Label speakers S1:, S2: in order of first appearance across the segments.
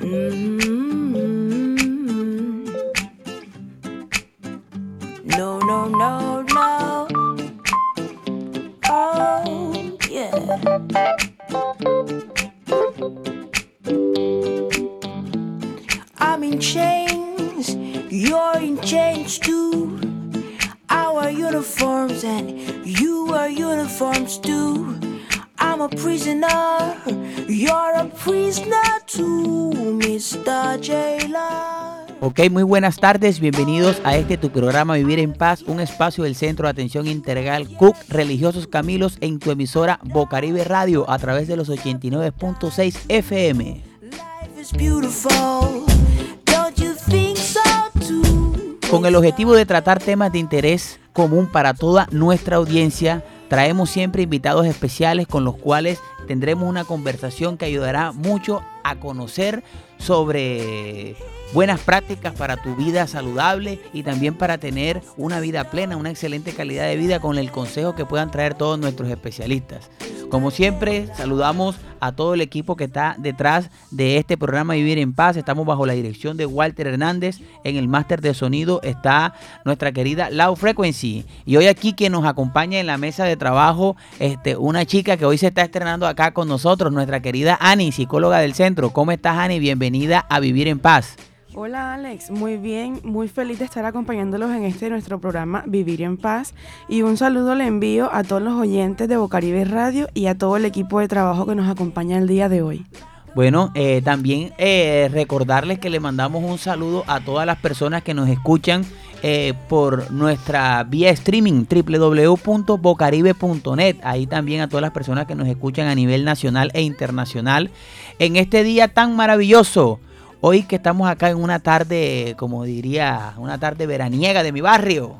S1: No,
S2: Ok, muy buenas tardes, bienvenidos a este tu programa Vivir en Paz, un espacio del Centro de Atención Integral Cook Religiosos Camilos en tu emisora Bocaribe Radio a través de los 89.6 FM. Con el objetivo de tratar temas de interés común para toda nuestra audiencia, traemos siempre invitados especiales con los cuales tendremos una conversación que ayudará mucho a conocer sobre buenas prácticas para tu vida saludable y también para tener una vida plena, una excelente calidad de vida con el consejo que puedan traer todos nuestros especialistas. Como siempre, saludamos a todo el equipo que está detrás de este programa Vivir en Paz. Estamos bajo la dirección de Walter Hernández. En el máster de sonido está nuestra querida Loud Frequency. Y hoy aquí quien nos acompaña en la mesa de trabajo, este, una chica que hoy se está estrenando acá con nosotros, nuestra querida Ani, psicóloga del centro. ¿Cómo estás, Ani? Bienvenida a Vivir en Paz.
S3: Hola Alex, muy bien, muy feliz de estar acompañándolos en este nuestro programa Vivir en Paz y un saludo le envío a todos los oyentes de Bocaribe Radio y a todo el equipo de trabajo que nos acompaña el día de hoy.
S2: Bueno, eh, también eh, recordarles que le mandamos un saludo a todas las personas que nos escuchan eh, por nuestra vía streaming www.bocaribe.net. Ahí también a todas las personas que nos escuchan a nivel nacional e internacional en este día tan maravilloso. Hoy que estamos acá en una tarde, como diría, una tarde veraniega de mi barrio,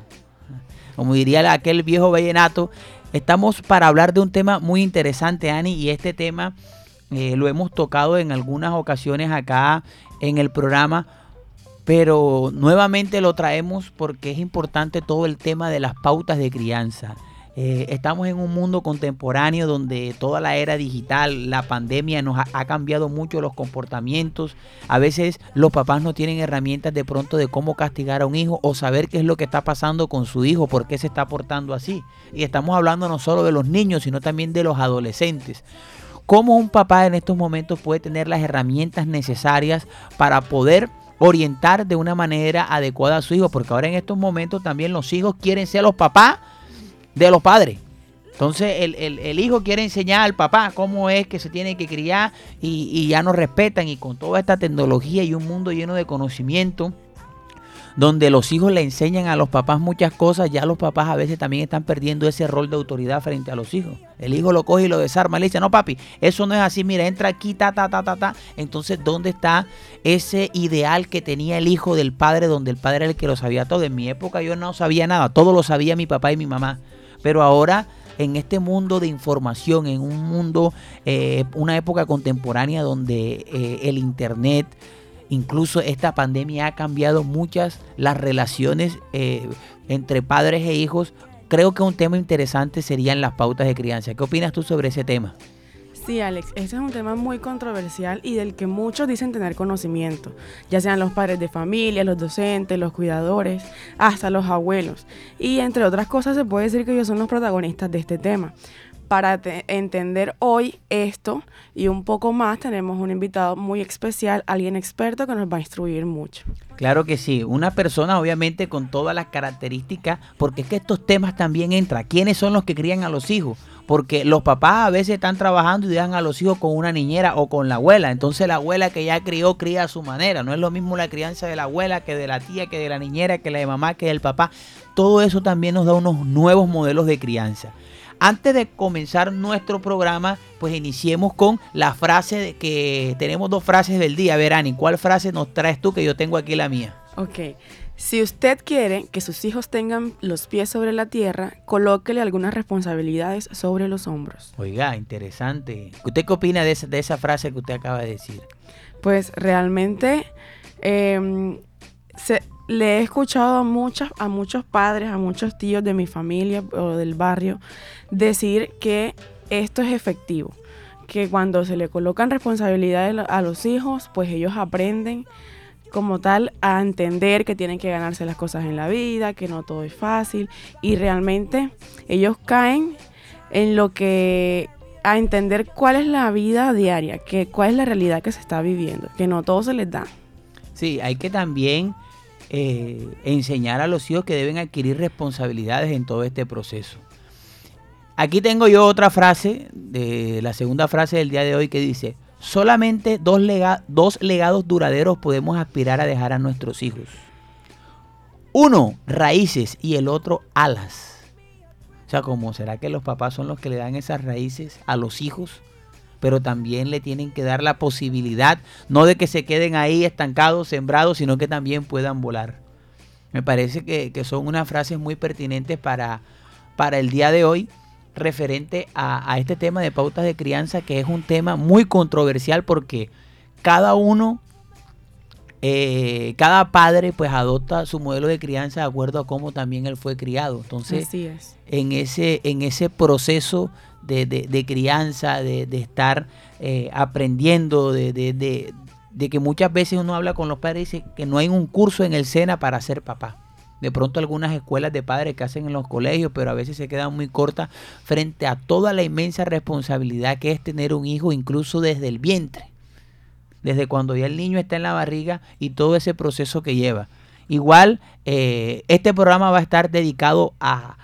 S2: como diría aquel viejo vallenato, estamos para hablar de un tema muy interesante, Ani, y este tema eh, lo hemos tocado en algunas ocasiones acá en el programa, pero nuevamente lo traemos porque es importante todo el tema de las pautas de crianza. Eh, estamos en un mundo contemporáneo donde toda la era digital, la pandemia nos ha, ha, cambiado mucho los comportamientos. A veces los papás no tienen herramientas de pronto de cómo castigar a un hijo o saber qué es lo que está pasando con su hijo, por qué se está portando así. Y estamos hablando no solo de los niños, sino también de los adolescentes. ¿Cómo un papá en estos momentos puede tener las herramientas necesarias para poder orientar de una manera adecuada a su hijo? Porque ahora en estos momentos también los hijos quieren ser los papás de los padres. Entonces el, el, el, hijo quiere enseñar al papá cómo es que se tiene que criar y, y, ya nos respetan y con toda esta tecnología y un mundo lleno de conocimiento donde los hijos le enseñan a los papás muchas cosas, ya los papás a veces también están perdiendo ese rol de autoridad frente a los hijos. El hijo lo coge y lo desarma, le dice, no papi, eso no es así, mira, entra aquí, ta, ta, ta, ta, ta. Entonces, ¿dónde está ese ideal que tenía el hijo del padre, donde el padre era el que lo sabía todo? En mi época yo no sabía nada, todo lo sabía mi papá y mi mamá. Pero ahora en este mundo de información, en un mundo, eh, una época contemporánea donde eh, el Internet, incluso esta pandemia ha cambiado muchas las relaciones eh, entre padres e hijos. Creo que un tema interesante serían las pautas de crianza. ¿Qué opinas tú sobre ese tema?
S3: Sí, Alex, este es un tema muy controversial y del que muchos dicen tener conocimiento, ya sean los padres de familia, los docentes, los cuidadores, hasta los abuelos. Y entre otras cosas se puede decir que ellos son los protagonistas de este tema. Para entender hoy esto y un poco más, tenemos un invitado muy especial, alguien experto que nos va a instruir mucho.
S2: Claro que sí, una persona obviamente con todas las características, porque es que estos temas también entran. ¿Quiénes son los que crían a los hijos? Porque los papás a veces están trabajando y dejan a los hijos con una niñera o con la abuela. Entonces la abuela que ya crió, cría a su manera. No es lo mismo la crianza de la abuela que de la tía, que de la niñera, que la de mamá, que del papá. Todo eso también nos da unos nuevos modelos de crianza. Antes de comenzar nuestro programa, pues iniciemos con la frase de que tenemos dos frases del día. Verani, ¿cuál frase nos traes tú que yo tengo aquí la mía?
S3: Ok. Si usted quiere que sus hijos tengan los pies sobre la tierra, colóquele algunas responsabilidades sobre los hombros.
S2: Oiga, interesante. ¿Usted qué opina de esa, de esa frase que usted acaba de decir?
S3: Pues realmente eh, se, le he escuchado a, muchas, a muchos padres, a muchos tíos de mi familia o del barrio decir que esto es efectivo, que cuando se le colocan responsabilidades a los hijos, pues ellos aprenden como tal a entender que tienen que ganarse las cosas en la vida, que no todo es fácil y realmente ellos caen en lo que a entender cuál es la vida diaria, que cuál es la realidad que se está viviendo, que no todo se les da.
S2: Sí, hay que también eh, enseñar a los hijos que deben adquirir responsabilidades en todo este proceso. Aquí tengo yo otra frase, de la segunda frase del día de hoy que dice, solamente dos, dos legados duraderos podemos aspirar a dejar a nuestros hijos. Uno, raíces y el otro, alas. O sea, ¿cómo será que los papás son los que le dan esas raíces a los hijos? Pero también le tienen que dar la posibilidad, no de que se queden ahí estancados, sembrados, sino que también puedan volar. Me parece que, son unas frases muy pertinentes para, para el día de hoy referente a, a, este tema de pautas de crianza, que es un tema muy controversial porque cada uno eh, cada padre pues adopta su modelo de crianza de acuerdo a cómo también él fue criado. Entonces, En, ese, en ese proceso de, crianza, de, estar eh, aprendiendo, de, que muchas veces uno habla con los padres y dice que no hay un curso en el SENA para ser papá. De pronto algunas escuelas de padres que hacen en los colegios, pero a veces se quedan muy cortas frente a toda la inmensa responsabilidad que es tener un hijo incluso desde el vientre desde cuando ya el niño está en la barriga y todo ese proceso que lleva. Igual, eh, este programa va a estar dedicado a,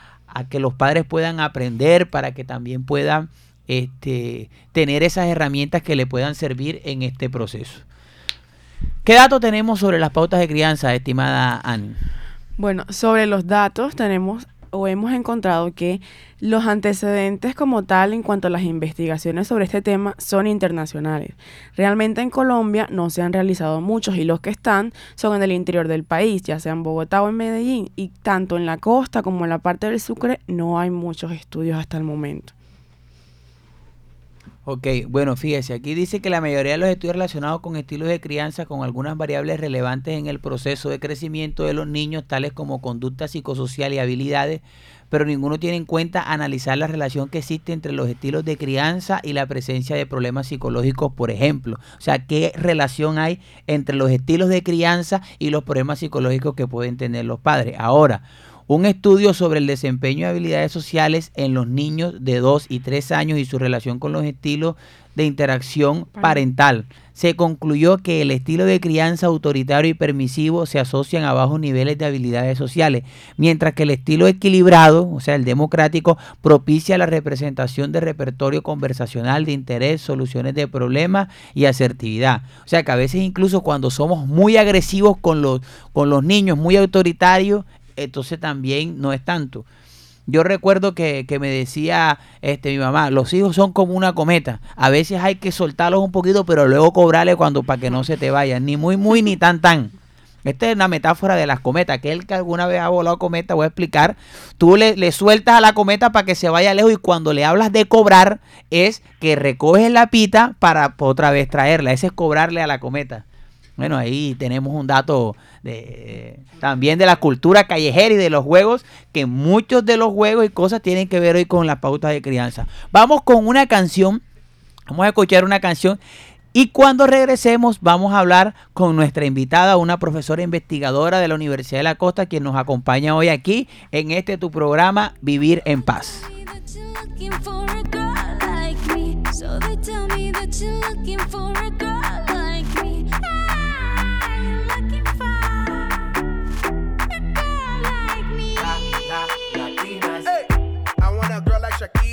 S2: que los padres puedan aprender para que también puedan este, tener esas herramientas que le puedan servir en este proceso. ¿Qué datos tenemos sobre las pautas de crianza, estimada Anne?
S3: Bueno, sobre los datos tenemos o hemos encontrado que los antecedentes como tal en cuanto a las investigaciones sobre este tema son internacionales. Realmente en Colombia no se han realizado muchos y los que están son en el interior del país, ya sea en Bogotá o en Medellín, y tanto en la costa como en la parte del Sucre no hay muchos estudios hasta el momento.
S2: Ok, bueno, fíjese, aquí dice que la mayoría de los estudios relacionados con estilos de crianza con algunas variables relevantes en el proceso de crecimiento de los niños, tales como conducta psicosocial y habilidades, pero ninguno tiene en cuenta analizar la relación que existe entre los estilos de crianza y la presencia de problemas psicológicos, por ejemplo. O sea, ¿qué relación hay entre los estilos de crianza y los problemas psicológicos que pueden tener los padres? Ahora, un estudio sobre el desempeño de habilidades sociales en los niños de 2 y 3 años y su relación con los estilos de interacción parental. Se concluyó que el estilo de crianza autoritario y permisivo se asocian a bajos niveles de habilidades sociales, mientras que el estilo equilibrado, o sea, el democrático, propicia la representación de repertorio conversacional de interés, soluciones de problemas y asertividad. O sea, que a veces incluso cuando somos muy agresivos con los, con los niños, muy autoritarios, entonces también no es tanto. Yo recuerdo que, me decía este, mi mamá, los hijos son como una cometa. A veces hay que soltarlos un poquito, pero luego cobrarle cuando para que no se te vayan. Ni muy, muy, ni tan, tan. Esta es una metáfora de las cometas. Aquel que alguna vez ha volado cometa, voy a explicar. Tú le, le sueltas a la cometa para que se vaya lejos y cuando le hablas de cobrar es que recoges la pita para otra vez traerla. Ese es cobrarle a la cometa. Bueno, ahí tenemos un dato de, también de la cultura callejera y de los juegos, que muchos de los juegos y cosas tienen que ver hoy con la pauta de crianza. Vamos con una canción, vamos a escuchar una canción y cuando regresemos vamos a hablar con nuestra invitada, una profesora investigadora de la Universidad de la Costa, quien nos acompaña hoy aquí en este tu programa Vivir en Paz.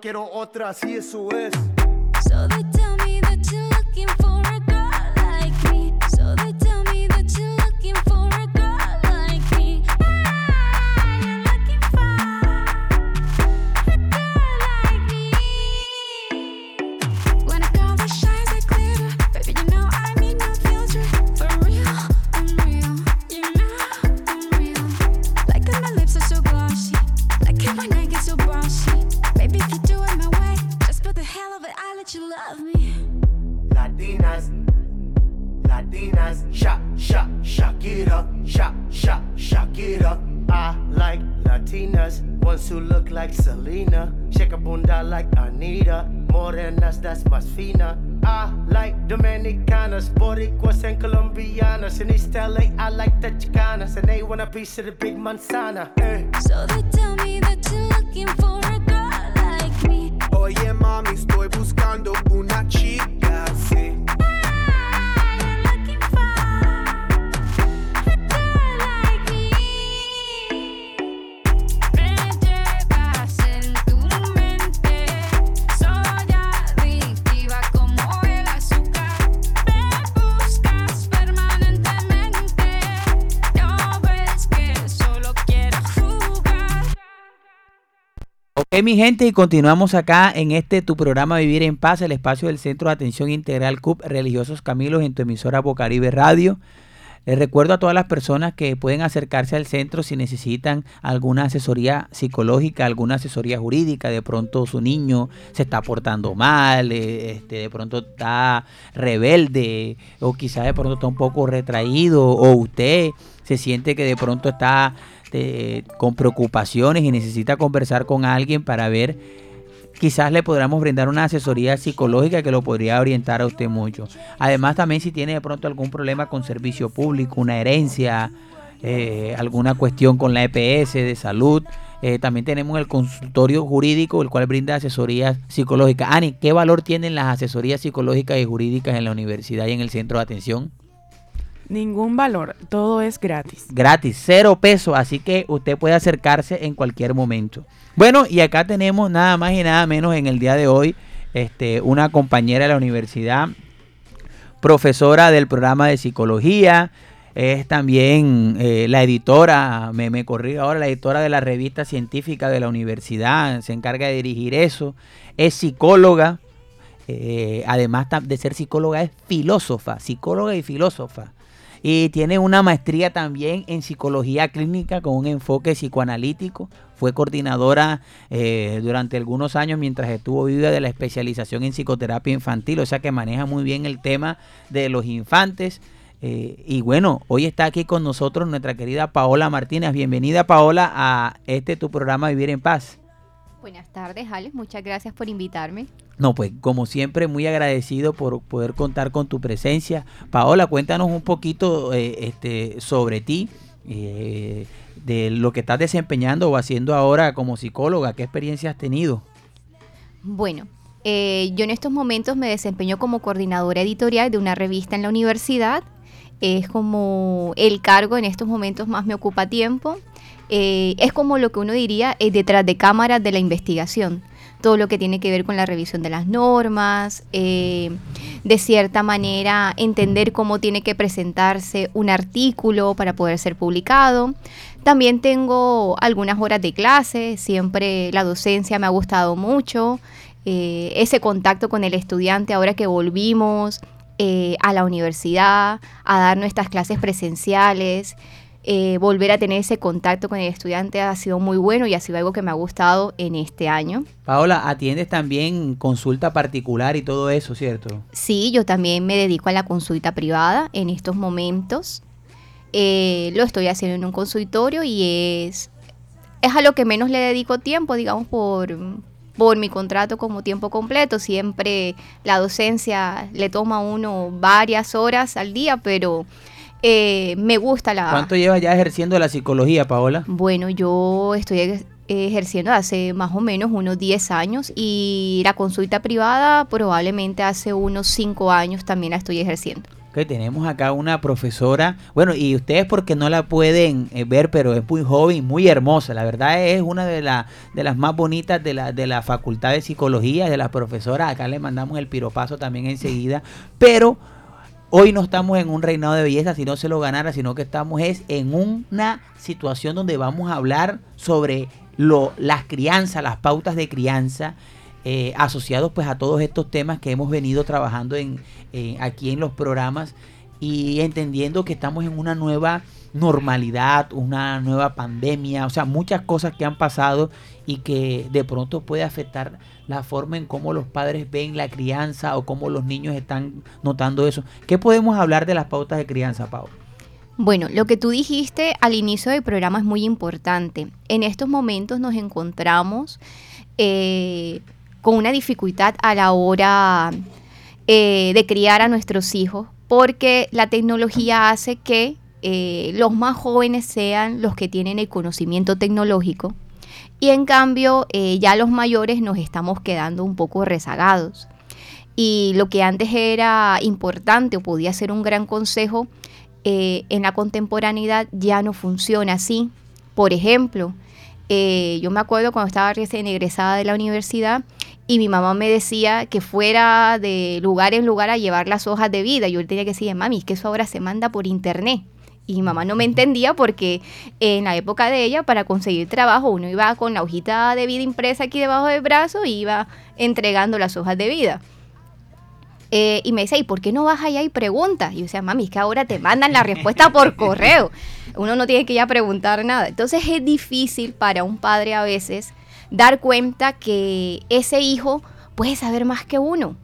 S4: Quiero otra, así eso es.
S5: to the
S4: big
S5: man, manzana.
S2: Ok, mi gente, y continuamos acá en este tu programa Vivir en Paz, el espacio del Centro de Atención Integral CUP Religiosos Camilos en tu emisora Bocaribe Radio. Les recuerdo a todas las personas que pueden acercarse al centro si necesitan alguna asesoría psicológica, alguna asesoría jurídica. De pronto su niño se está portando mal, eh, este, de pronto está rebelde o quizás de pronto está un poco retraído o usted se siente que de pronto está eh, con preocupaciones y necesita conversar con alguien para ver quizás le podamos brindar una asesoría psicológica que lo podría orientar a usted mucho. Además, también si tiene de pronto algún problema con servicio público, una herencia, eh, alguna cuestión con la EPS de salud, eh, también tenemos el consultorio jurídico, el cual brinda asesorías psicológicas. Ani, ¿qué valor tienen las asesorías psicológicas y jurídicas en la universidad y en el centro de atención?
S3: Ningún valor, todo es gratis.
S2: gratis, cero pesos, así que usted puede acercarse en cualquier momento. Bueno, y acá tenemos nada más y nada menos en el día de hoy este, una compañera de la universidad, profesora del programa de psicología, es también eh, la editora, me, me corrí ahora, la editora de la revista científica de la universidad, se encarga de dirigir eso, es psicóloga, eh, además de ser psicóloga es filósofa, psicóloga y filósofa. Y tiene una maestría también en psicología clínica con un enfoque psicoanalítico. Fue coordinadora eh, durante algunos años mientras estuvo viva de la especialización en psicoterapia infantil, o sea que maneja muy bien el tema de los infantes. Eh, y bueno, hoy está aquí con nosotros nuestra querida Paola Martínez. Bienvenida Paola a este tu programa Vivir en Paz.
S6: Buenas tardes, Alex. Muchas gracias por invitarme.
S2: No, pues como siempre, muy agradecido por poder contar con tu presencia. Paola, cuéntanos un poquito eh, este, sobre ti, eh, de lo que estás desempeñando o haciendo ahora como psicóloga. ¿Qué experiencia has tenido?
S6: Bueno, eh, yo en estos momentos me desempeño como coordinadora editorial de una revista en la universidad. Es como el cargo en estos momentos más me ocupa tiempo. Eh, es como lo que uno diría eh, detrás de cámaras de la investigación. Todo lo que tiene que ver con la revisión de las normas, eh, de cierta manera entender cómo tiene que presentarse un artículo para poder ser publicado. También tengo algunas horas de clase, siempre la docencia me ha gustado mucho, ese contacto con el estudiante ahora que volvimos a la universidad, a dar nuestras clases presenciales. Eh, volver a tener ese contacto con el estudiante ha sido muy bueno y ha sido algo que me ha gustado en este año.
S2: Paola, atiendes también consulta particular y todo eso, ¿cierto?
S6: Sí, yo también me dedico a la consulta privada en estos momentos. eh, lo estoy haciendo en un consultorio y es, es a lo que menos le dedico tiempo, digamos, por, por mi contrato como tiempo completo. Siempre la docencia le toma a uno varias horas al día, pero eh, me gusta la...
S2: ¿Cuánto llevas ya ejerciendo la psicología, Paola?
S6: Bueno, yo estoy ejerciendo hace más o menos unos 10 años y la consulta privada probablemente hace unos 5 años también la estoy ejerciendo.
S2: Ok, tenemos acá una profesora, bueno, y ustedes porque no la pueden eh, ver, pero es muy joven, muy hermosa, la verdad es una de, la- de las más bonitas de la, de la Facultad de Psicología, de las profesoras, acá le mandamos el piropazo también enseguida, pero hoy no estamos en un reinado de belleza, si no se lo ganara, sino que estamos es en una situación donde vamos a hablar sobre lo, las crianzas, las pautas de crianza, eh, asociados pues a todos estos temas que hemos venido trabajando en, eh, aquí en los programas y entendiendo que estamos en una nueva normalidad, una nueva pandemia, o sea, muchas cosas que han pasado y que de pronto puede afectar la forma en cómo los padres ven la crianza o cómo los niños están notando eso. ¿Qué podemos hablar de las pautas de crianza, Pau?
S6: Bueno, lo que tú dijiste al inicio del programa es muy importante. En estos momentos nos encontramos eh, con una dificultad a la hora eh, de criar a nuestros hijos porque la tecnología hace que eh, los más jóvenes sean los que tienen el conocimiento tecnológico y en cambio eh, ya los mayores nos estamos quedando un poco rezagados. Y lo que antes era importante o podía ser un gran consejo, eh, en la contemporaneidad ya no funciona así. Por ejemplo, eh, yo me acuerdo cuando estaba recién egresada de la universidad y mi mamá me decía que fuera de lugar en lugar a llevar las hojas de vida. Yo tenía que decir, mami, es que eso ahora se manda por internet. Y mi mamá no me entendía porque en la época de ella, para conseguir trabajo, uno iba con la hojita de vida impresa aquí debajo del brazo y iba entregando las hojas de vida. Eh, y me dice, ¿y por qué no vas allá y preguntas? Y yo decía, mami, es que ahora te mandan la respuesta por correo. Uno no tiene que ya preguntar nada. Entonces es difícil para un padre a veces dar cuenta que ese hijo puede saber más que uno.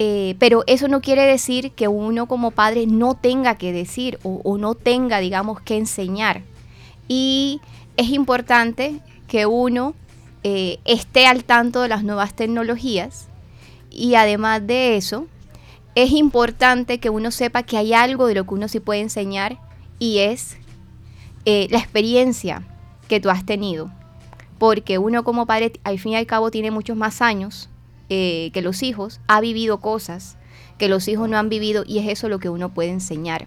S6: Eh, pero eso no quiere decir que uno como padre no tenga que decir o, no tenga, digamos, que enseñar. Y es importante que uno eh, esté al tanto de las nuevas tecnologías y además de eso, es importante que uno sepa que hay algo de lo que uno sí puede enseñar y es eh, la experiencia que tú has tenido. Porque uno como padre, al fin y al cabo, tiene muchos más años eh, que los hijos, ha vivido cosas que los hijos no han vivido y es eso lo que uno puede enseñar.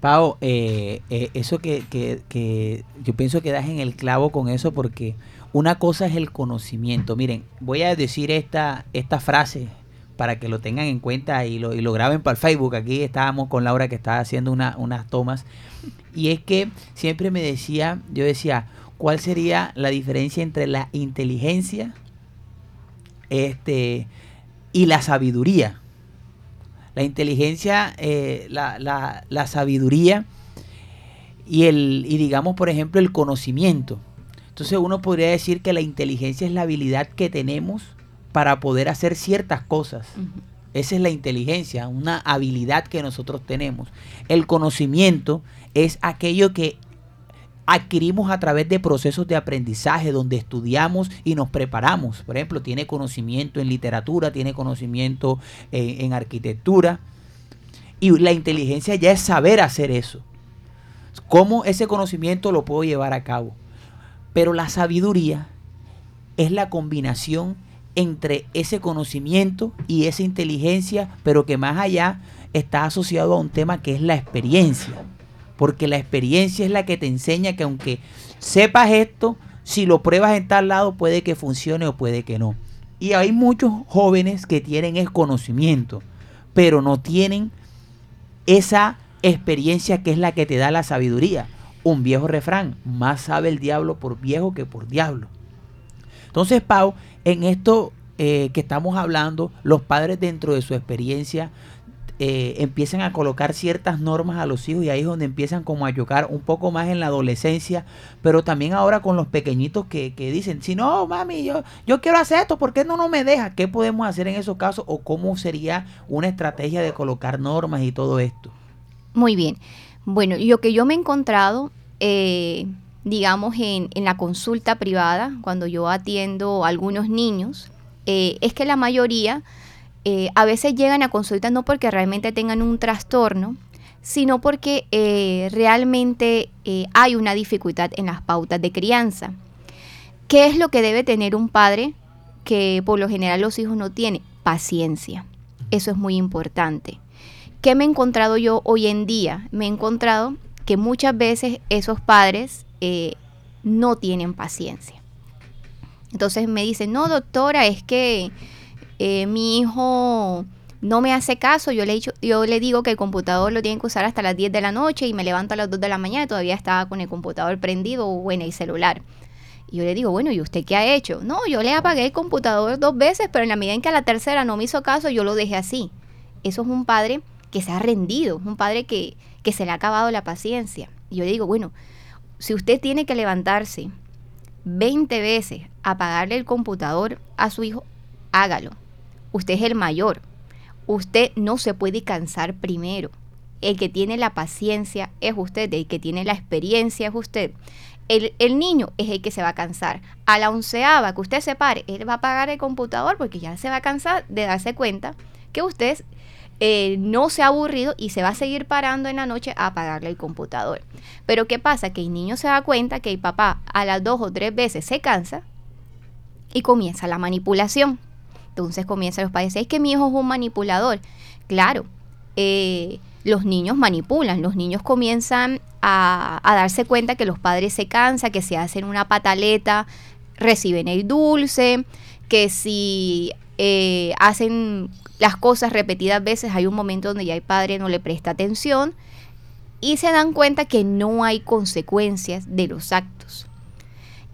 S2: Pau, eh, eh, eso que, que- que yo pienso que das en el clavo con eso porque una cosa es el conocimiento. Miren, voy a decir esta, esta frase para que lo tengan en cuenta y lo, lo graben para el Facebook. Aquí estábamos con Laura que estaba haciendo una- unas tomas. Y es que siempre me decía, yo decía, ¿cuál sería la diferencia entre la inteligencia este, y la sabiduría? La inteligencia, eh, la, la- la sabiduría y el, y digamos, por ejemplo, el conocimiento. Entonces uno podría decir que la inteligencia es la habilidad que tenemos para poder hacer ciertas cosas. Esa es la inteligencia, una habilidad que nosotros tenemos. El conocimiento es aquello que adquirimos a través de procesos de aprendizaje donde estudiamos y nos preparamos. Por ejemplo, tiene conocimiento en literatura, tiene conocimiento eh, en arquitectura. Y la inteligencia ya es saber hacer eso. ¿Cómo ese conocimiento lo puedo llevar a cabo? Pero la sabiduría es la combinación entre ese conocimiento y esa inteligencia, pero que más allá está asociado a un tema que es la experiencia. Porque la experiencia es la que te enseña que aunque sepas esto, si lo pruebas en tal lado puede que funcione o puede que no. Y hay muchos jóvenes que tienen el conocimiento, pero no tienen esa experiencia que es la que te da la sabiduría. Un viejo refrán, más sabe el diablo por viejo que por diablo. Entonces, Pau, en esto eh, que estamos hablando, los padres dentro de su experiencia eh, empiezan a colocar ciertas normas a los hijos y ahí es donde empiezan como a chocar un poco más en la adolescencia, pero también ahora con los pequeñitos que, dicen, si no, mami, yo, yo quiero hacer esto, ¿por qué no, no me deja? ¿Qué podemos hacer en esos casos? ¿O cómo sería una estrategia de colocar normas y todo esto?
S6: Muy bien. Bueno, lo que yo me he encontrado, eh, digamos, en, en la consulta privada, cuando yo atiendo a algunos niños, eh, es que la mayoría eh, a veces llegan a consulta no porque realmente tengan un trastorno, sino porque eh, realmente eh, hay una dificultad en las pautas de crianza. ¿Qué es lo que debe tener un padre que por lo general los hijos no tienen? Paciencia. Eso es muy importante. ¿Qué me he encontrado yo hoy en día? Me he encontrado que muchas veces esos padres no tienen paciencia. Entonces me dicen, no, doctora, es que eh, mi hijo no me hace caso. Yo le, dicho- yo le digo que el computador lo tienen que usar hasta las 10 de la noche y me levanto a las 2 de la mañana y todavía estaba con el computador prendido o en el celular. Y yo le digo, bueno, ¿y usted qué ha hecho? No, yo le apagué el computador dos veces, pero en la medida en que a la tercera no me hizo caso, yo lo dejé así. Eso es un padre que se ha rendido, un padre que, que se le ha acabado la paciencia. Y yo le digo, bueno, si usted tiene que levantarse 20 veces a apagarle el computador a su hijo, hágalo. Usted es el mayor. Usted no se puede cansar primero. El que tiene la paciencia es usted, el que tiene la experiencia es usted. El, niño es el que se va a cansar. A la onceava que usted se pare, él va a apagar el computador porque ya se va a cansar de darse cuenta que usted eh, no se ha aburrido y se va a seguir parando en la noche a apagarle el computador. Pero ¿qué pasa? Que el niño se da cuenta que el papá a las dos o tres veces se cansa y comienza la manipulación. Entonces comienzan los padres, es que mi hijo es un manipulador. Claro, eh, los niños manipulan, los niños comienzan a, a darse cuenta que los padres se cansan, que se hacen una pataleta, reciben el dulce, que si eh, hacen las cosas repetidas veces, hay un momento donde ya el padre no le presta atención y se dan cuenta que no hay consecuencias de los actos.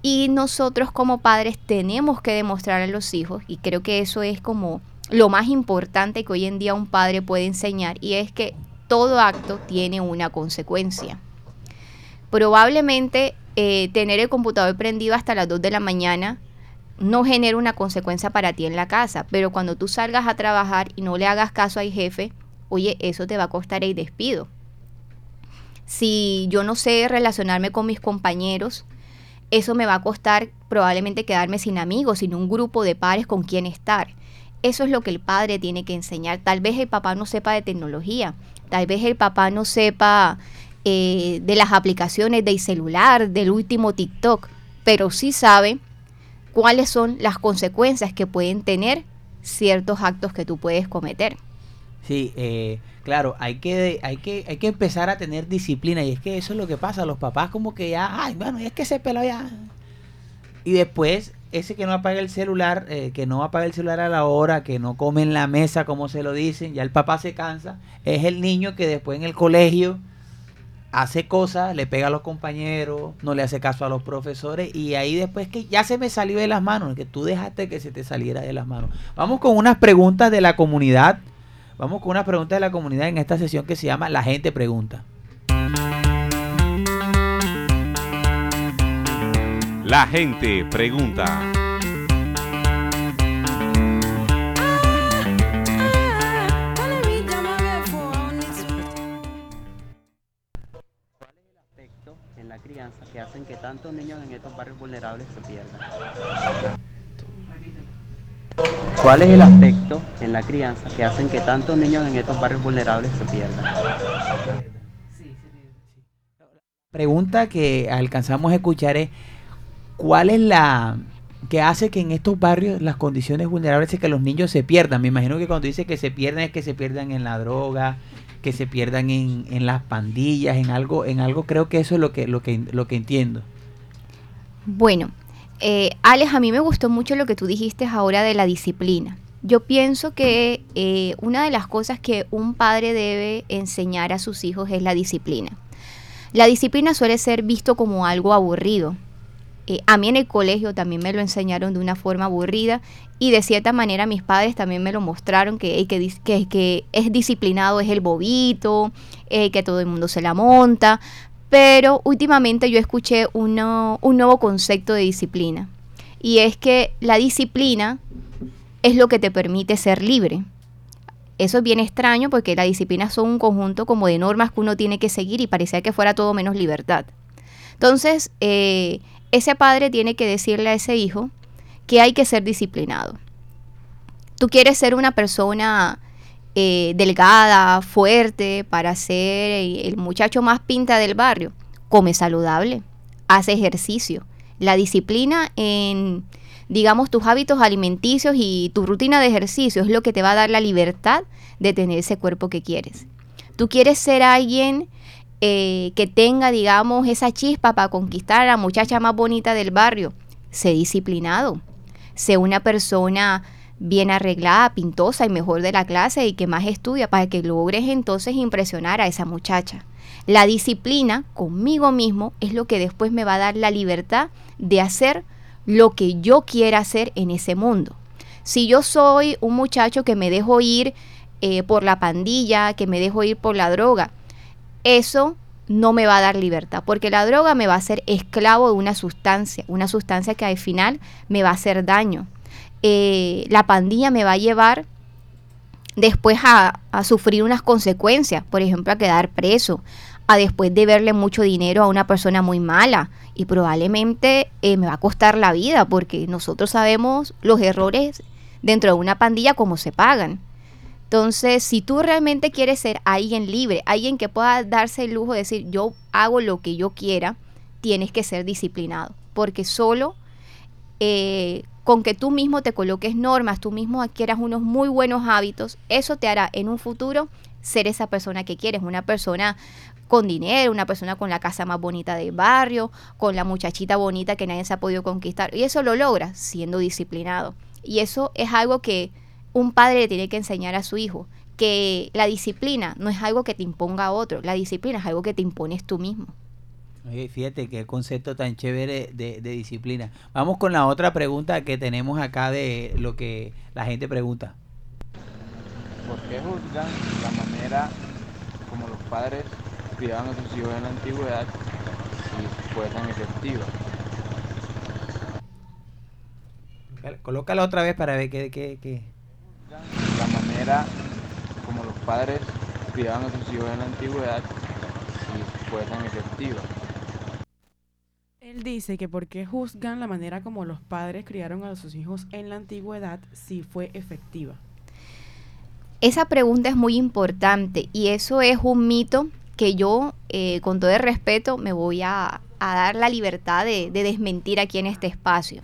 S6: Y nosotros como padres tenemos que demostrar a los hijos, y creo que eso es como lo más importante que hoy en día un padre puede enseñar, y es que todo acto tiene una consecuencia. Probablemente eh, tener el computador prendido hasta las 2 de la mañana no genera una consecuencia para ti en la casa, pero cuando tú salgas a trabajar y no le hagas caso al jefe, oye, eso te va a costar el despido. Si yo no sé relacionarme con mis compañeros, eso me va a costar probablemente quedarme sin amigos, sin un grupo de pares con quien estar. Eso es lo que el padre tiene que enseñar. Tal vez el papá no sepa de tecnología, tal vez el papá no sepa eh, de las aplicaciones del celular, del último TikTok, pero sí sabe cuáles son las consecuencias que pueden tener ciertos actos que tú puedes cometer.
S2: Sí, eh, claro, hay que, hay, que, hay que empezar a tener disciplina y es que eso es lo que pasa, los papás como que ya, ay, bueno, es que se peló ya. Y después, ese que no apaga el celular, eh, que no apaga el celular a la hora, que no come en la mesa como se lo dicen, ya el papá se cansa, es el niño que después en el colegio hace cosas, le pega a los compañeros, no le hace caso a los profesores y ahí después que ya se me salió de las manos, que tú dejaste que se te saliera de las manos. Vamos con unas preguntas de la comunidad. Vamos con unas preguntas de la comunidad en esta sesión que se llama La gente pregunta.
S7: La gente pregunta.
S8: aspectos en la crianza que hacen que tantos niños en estos barrios vulnerables se pierdan. ¿Cuál es el aspecto en la crianza que hacen que tantos niños en estos barrios vulnerables se pierdan?
S2: Pregunta que alcanzamos a escuchar es ¿cuál es la que hace que en estos barrios las condiciones vulnerables es que los niños se pierdan? Me imagino que cuando dice que se pierdan es que se pierdan en la droga, que se pierdan en, en las pandillas, en algo, en algo creo que eso es lo que, lo que, lo que entiendo.
S6: Bueno, eh, Alex, a mí me gustó mucho lo que tú dijiste ahora de la disciplina. Yo pienso que eh, una de las cosas que un padre debe enseñar a sus hijos es la disciplina. La disciplina suele ser visto como algo aburrido. Eh, a mí en el colegio también me lo enseñaron de una forma aburrida y de cierta manera mis padres también me lo mostraron que que es disciplinado es el bobito, eh, que todo el mundo se la monta, pero últimamente yo escuché uno- un nuevo concepto de disciplina y es que la disciplina es lo que te permite ser libre. Eso es bien extraño porque la disciplina son un conjunto como de normas que uno tiene que seguir y parecía que fuera todo menos libertad. Entonces, eh, ese padre tiene que decirle a ese hijo que hay que ser disciplinado. Tú quieres ser una persona eh, delgada, fuerte, para ser el muchacho más pinta del barrio. Come saludable, hace ejercicio. La disciplina en, digamos, tus hábitos alimenticios y tu rutina de ejercicio es lo que te va a dar la libertad de tener ese cuerpo que quieres. Tú quieres ser alguien eh, que tenga, digamos, esa chispa para conquistar a la muchacha más bonita del barrio. Sé disciplinado. Sé una persona bien arreglada, pintosa y mejor de la clase y que más estudia para que logres entonces impresionar a esa muchacha. La disciplina conmigo mismo es lo que después me va a dar la libertad de hacer lo que yo quiera hacer en ese mundo. Si yo soy un muchacho que me dejo ir eh, por la pandilla, que me dejo ir por la droga, eso no me va a dar libertad, porque la droga me va a hacer esclavo de una sustancia, una sustancia que al final me va a hacer daño. Eh, la pandilla me va a llevar después a, sufrir unas consecuencias, por ejemplo, a quedar preso, a después de verle mucho dinero a una persona muy mala y probablemente eh, me va a costar la vida porque nosotros sabemos los errores dentro de una pandilla cómo se pagan. Entonces, si tú realmente quieres ser alguien libre, alguien que pueda darse el lujo de decir yo hago lo que yo quiera, tienes que ser disciplinado, porque solo eh, con que tú mismo te coloques normas, tú mismo adquieras unos muy buenos hábitos, eso te hará en un futuro ser esa persona que quieres, una persona con dinero, una persona con la casa más bonita del barrio, con la muchachita bonita que nadie se ha podido conquistar. Y eso lo logra siendo disciplinado. Y eso es algo que un padre le tiene que enseñar a su hijo, que la disciplina no es algo que te imponga a otro, la disciplina es algo que te impones tú mismo.
S2: Oye, fíjate qué concepto tan chévere de, de disciplina. Vamos con la otra pregunta que tenemos acá de lo que la gente pregunta.
S9: ¿Por qué juzgan la manera como los padres criaban a sus hijos en la antigüedad si fue tan efectiva?
S2: Colócala otra vez para ver qué... qué, qué.
S9: La manera como los padres criaban a sus hijos en la antigüedad si fue tan efectiva.
S3: Él dice que por qué juzgan la manera como los padres criaron a sus hijos en la antigüedad si fue efectiva.
S6: Esa pregunta es muy importante y eso es un mito que yo, eh, con todo el respeto, me voy a, dar la libertad de, de, desmentir aquí en este espacio.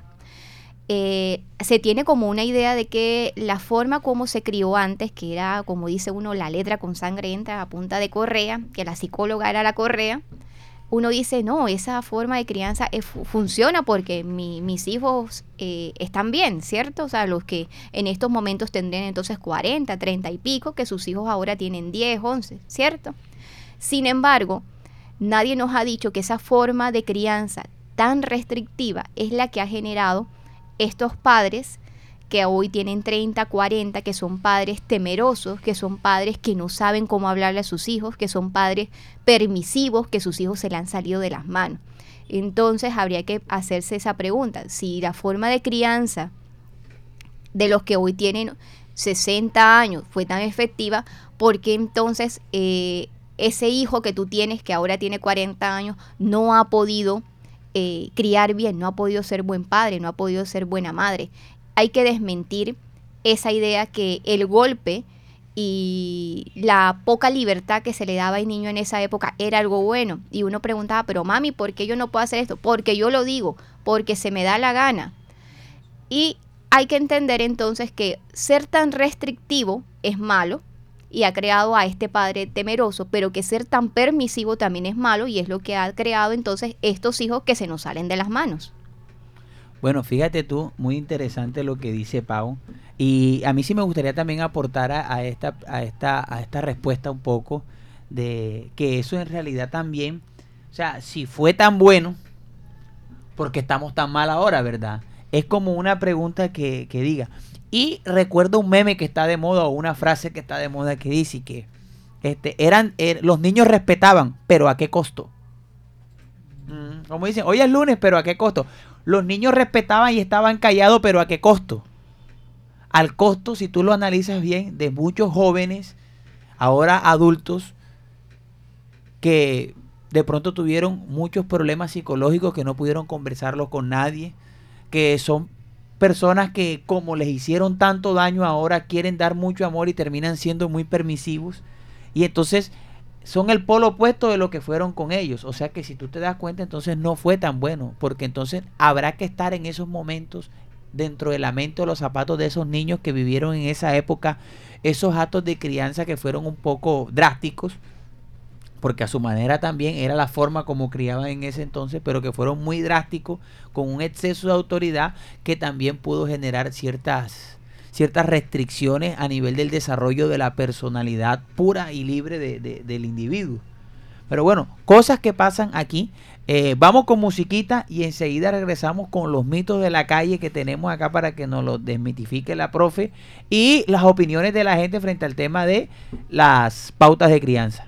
S6: Eh, se tiene como una idea de que la forma como se crió antes, que era, como dice uno, la letra con sangre entra a punta de correa, que la psicóloga era la correa, uno dice, no, esa forma de crianza es, funciona porque mi, mis hijos eh, están bien, ¿cierto? O sea, los que en estos momentos tendrían entonces 40, 30 y pico, que sus hijos ahora tienen 10, 11, ¿cierto? Sin embargo, nadie nos ha dicho que esa forma de crianza tan restrictiva es la que ha generado estos padres que hoy tienen 30, 40, que son padres temerosos, que son padres que no saben cómo hablarle a sus hijos, que son padres permisivos, que sus hijos se le han salido de las manos. Entonces habría que hacerse esa pregunta, si la forma de crianza de los que hoy tienen 60 años fue tan efectiva, ¿por qué entonces eh, ese hijo que tú tienes, que ahora tiene 40 años, no ha podido eh, criar bien, no ha podido ser buen padre, no ha podido ser buena madre? Hay que desmentir esa idea que el golpe y la poca libertad que se le daba al niño en esa época era algo bueno. Y uno preguntaba, pero mami, ¿por qué yo no puedo hacer esto? Porque yo lo digo, porque se me da la gana. Y hay que entender entonces que ser tan restrictivo es malo y ha creado a este padre temeroso, pero que ser tan permisivo también es malo y es lo que ha creado entonces estos hijos que se nos salen de las manos.
S2: Bueno, fíjate tú, muy interesante lo que dice Pau. Y a mí sí me gustaría también aportar a, esta, a, esta, a esta respuesta un poco de que eso en realidad también, o sea, si fue tan bueno, porque estamos tan mal ahora, ¿verdad? Es como una pregunta que, que diga. Y recuerdo un meme que está de moda o una frase que está de moda que dice que este, eran, er, los niños respetaban, pero ¿a qué costo? Mm, como dicen, hoy es lunes, pero ¿a qué costo? Los niños respetaban y estaban callados, pero ¿a qué costo?
S10: al costo, si tú lo analizas bien, de muchos jóvenes, ahora adultos, que de pronto tuvieron muchos problemas psicológicos que no pudieron conversarlo con nadie, que son personas que como les hicieron tanto daño ahora quieren dar mucho amor y terminan siendo muy permisivos. Y entonces son el polo opuesto de lo que fueron con ellos. O sea que si tú te das cuenta, entonces no fue tan bueno, porque entonces habrá que estar en esos momentos dentro de la mente o los zapatos de esos niños que vivieron en esa época esos actos de crianza que fueron un poco drásticos, porque a su manera también era la forma como criaban en ese entonces, pero que fueron muy drásticos, con un exceso de autoridad que también pudo generar ciertas, ciertas restricciones a nivel del desarrollo de la personalidad pura y libre de- de- del individuo. Pero bueno, cosas que pasan aquí. Eh, vamos con musiquita y enseguida regresamos con los mitos de la calle que tenemos acá para que nos los desmitifique la profe y las opiniones de la gente frente al tema de las pautas de crianza.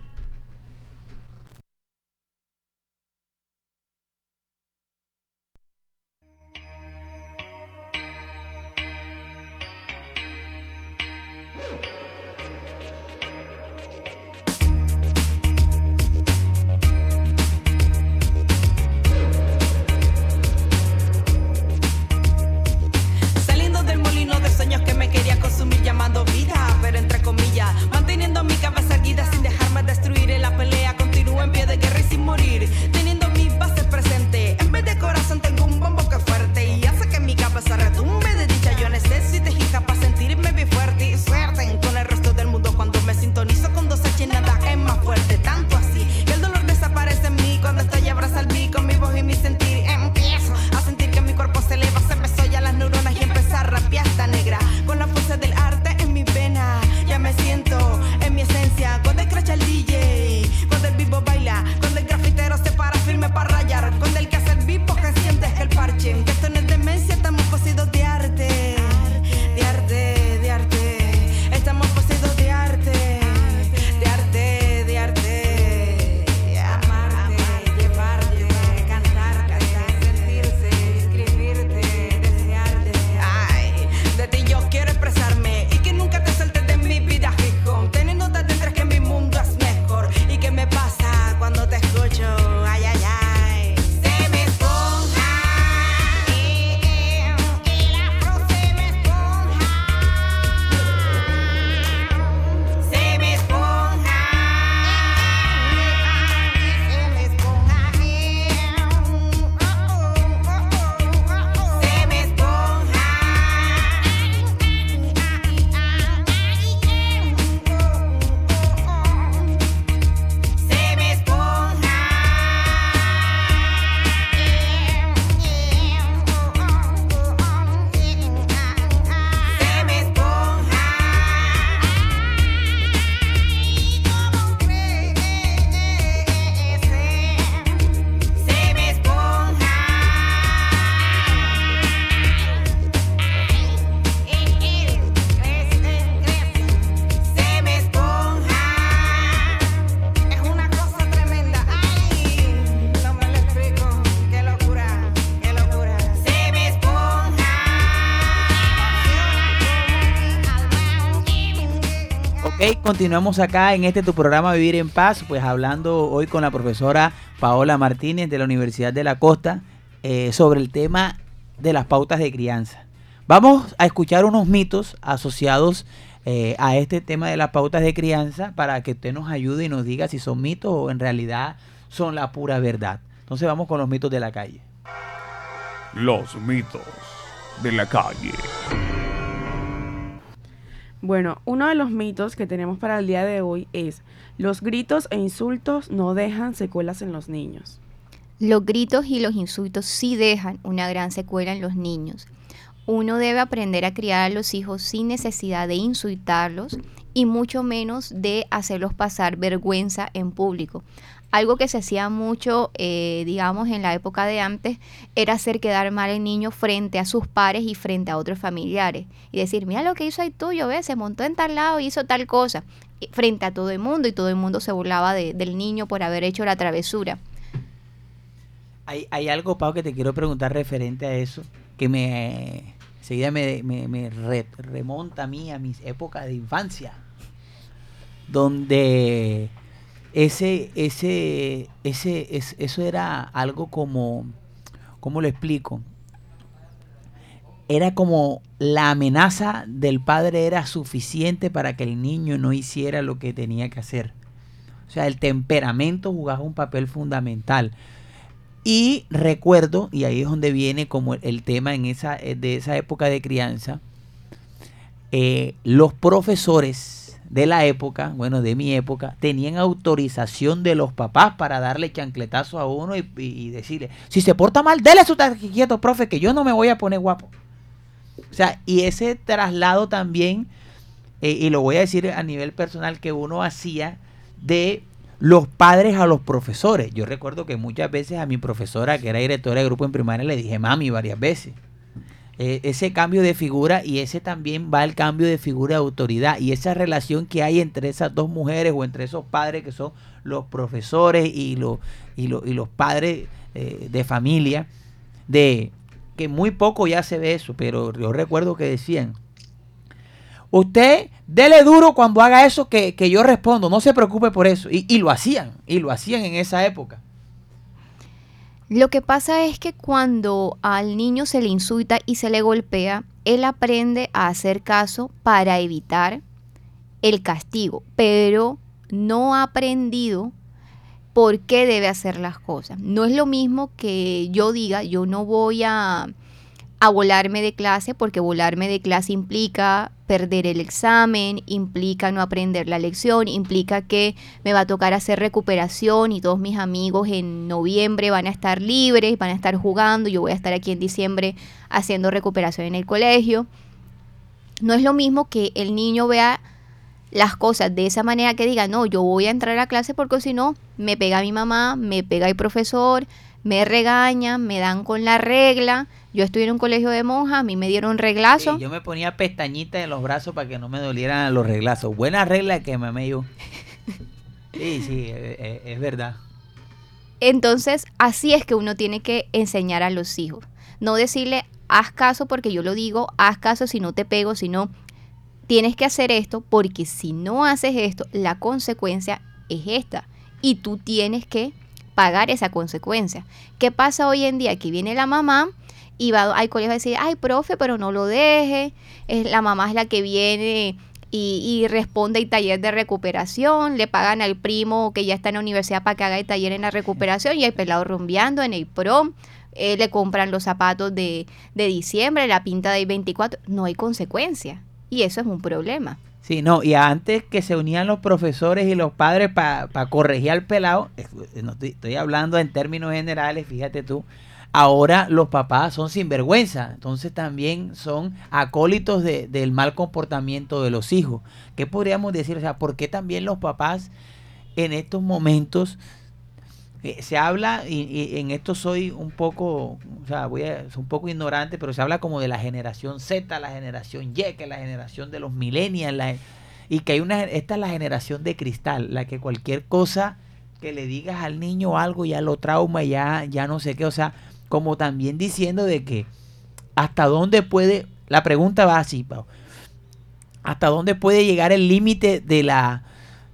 S10: Continuamos acá en este tu programa Vivir en Paz, pues hablando hoy con la profesora Paola Martínez de la Universidad de la Costa eh, sobre el tema de las pautas de crianza. Vamos a escuchar unos mitos asociados eh, a este tema de las pautas de crianza para que usted nos ayude y nos diga si son mitos o en realidad son la pura verdad. Entonces vamos con los mitos de la calle.
S7: Los mitos de la calle.
S3: Bueno, uno de los mitos que tenemos para el día de hoy es los gritos e insultos no dejan secuelas en los niños.
S6: Los gritos y los insultos sí dejan una gran secuela en los niños. Uno debe aprender a criar a los hijos sin necesidad de insultarlos y mucho menos de hacerlos pasar vergüenza en público. Algo que se hacía mucho, eh, digamos, en la época de antes, era hacer quedar mal al niño frente a sus pares y frente a otros familiares. Y decir, mira lo que hizo ahí tuyo, ¿ves? Se montó en tal lado y hizo tal cosa. Frente a todo el mundo y todo el mundo se burlaba de- del niño por haber hecho la travesura.
S10: Hay, hay algo, Pau, que te quiero preguntar referente a eso, que me
S2: enseguida me, me- me re- remonta a mí, a mis épocas de infancia, donde ese, ese, ese, es- eso era algo como, ¿cómo lo explico? Era como la amenaza del padre era suficiente para que el niño no hiciera lo que tenía que hacer. O sea, el temperamento jugaba un papel fundamental. Y recuerdo, y ahí es donde viene como el, tema en esa, eh, de esa época de crianza, eh, los profesores de la época, bueno, de mi época, tenían autorización de los papás para darle chancletazo a uno y, decirle, si se porta mal, dele su quieto, profe, que yo no me voy a poner guapo. O sea, y ese traslado también, eh, y lo voy a decir a nivel personal, que uno hacía de los padres a los profesores. Yo recuerdo que muchas veces a mi profesora, que era directora de grupo en primaria, le dije mami varias veces. Eh, ese cambio de figura y ese también va al cambio de figura de autoridad y esa relación que hay entre esas dos mujeres o entre esos padres que son los profesores y, los y, los- y los padres eh, de familia, de que muy poco ya se ve eso, pero yo recuerdo que decían, usted dele duro cuando haga eso que, que yo respondo, no se preocupe por eso. Y, y lo hacían, y lo hacían en esa época.
S6: Lo que pasa es que cuando al niño se le insulta y se le golpea, él aprende a hacer caso para evitar el castigo, pero no ha aprendido por qué debe hacer las cosas. No es lo mismo que yo diga, yo no voy a, a volarme de clase, porque volarme de clase implica perder el examen, implica no aprender la lección, implica que me va a tocar hacer recuperación y todos mis amigos en noviembre van a estar libres, van a estar jugando, yo voy a estar aquí en diciembre haciendo recuperación en el colegio. No es lo mismo que el niño vea las cosas de esa manera que diga, no, yo voy a entrar a clase porque si no, me pega mi mamá, me pega el profesor, me regaña, me dan con la regla. Yo estoy en un colegio de monjas, a mí me dieron reglazo.
S2: Y yo me ponía pestañitas en los brazos para que no me dolieran los reglazos. Buena regla que me yo. Sí, sí, eh, eh, es verdad.
S6: Entonces, así es que uno tiene que enseñar a los hijos. No decirle, haz caso porque yo lo digo, haz caso si no te pego, sino tienes que hacer esto porque si no haces esto, la consecuencia es esta. Y tú tienes que pagar esa consecuencia. ¿Qué pasa hoy en día? Que viene la mamá y va al colegio a decir, ay, profe, pero no lo deje. Es, la mamá es la que viene y, y responde el taller de recuperación, le pagan al primo que ya está en la universidad para que haga el taller en la recuperación y el pelado rumbeando en el prom, eh, le compran los zapatos de, de diciembre, la pinta del 24, no hay consecuencia y eso es un problema.
S2: Sí, no, y antes que se unían los profesores y los padres para corregir al pelado, eh, no estoy, estoy hablando en términos generales, fíjate tú, ahora los papás son sinvergüenza, entonces también son acólitos de- del mal comportamiento de los hijos. ¿Qué podríamos decir? O sea, ¿por qué también los papás en estos momentos se habla, y, en esto soy un poco, o sea, voy a, soy un poco ignorante, pero se habla como de la generación Z, la generación Y, que la generación de los millennials, y que hay una, esta es la generación de cristal, la que cualquier cosa que le digas al niño algo ya lo trauma, ya, ya no sé qué, o sea, como también diciendo de que hasta dónde puede, la pregunta va así, Pau, hasta dónde puede llegar el límite de la,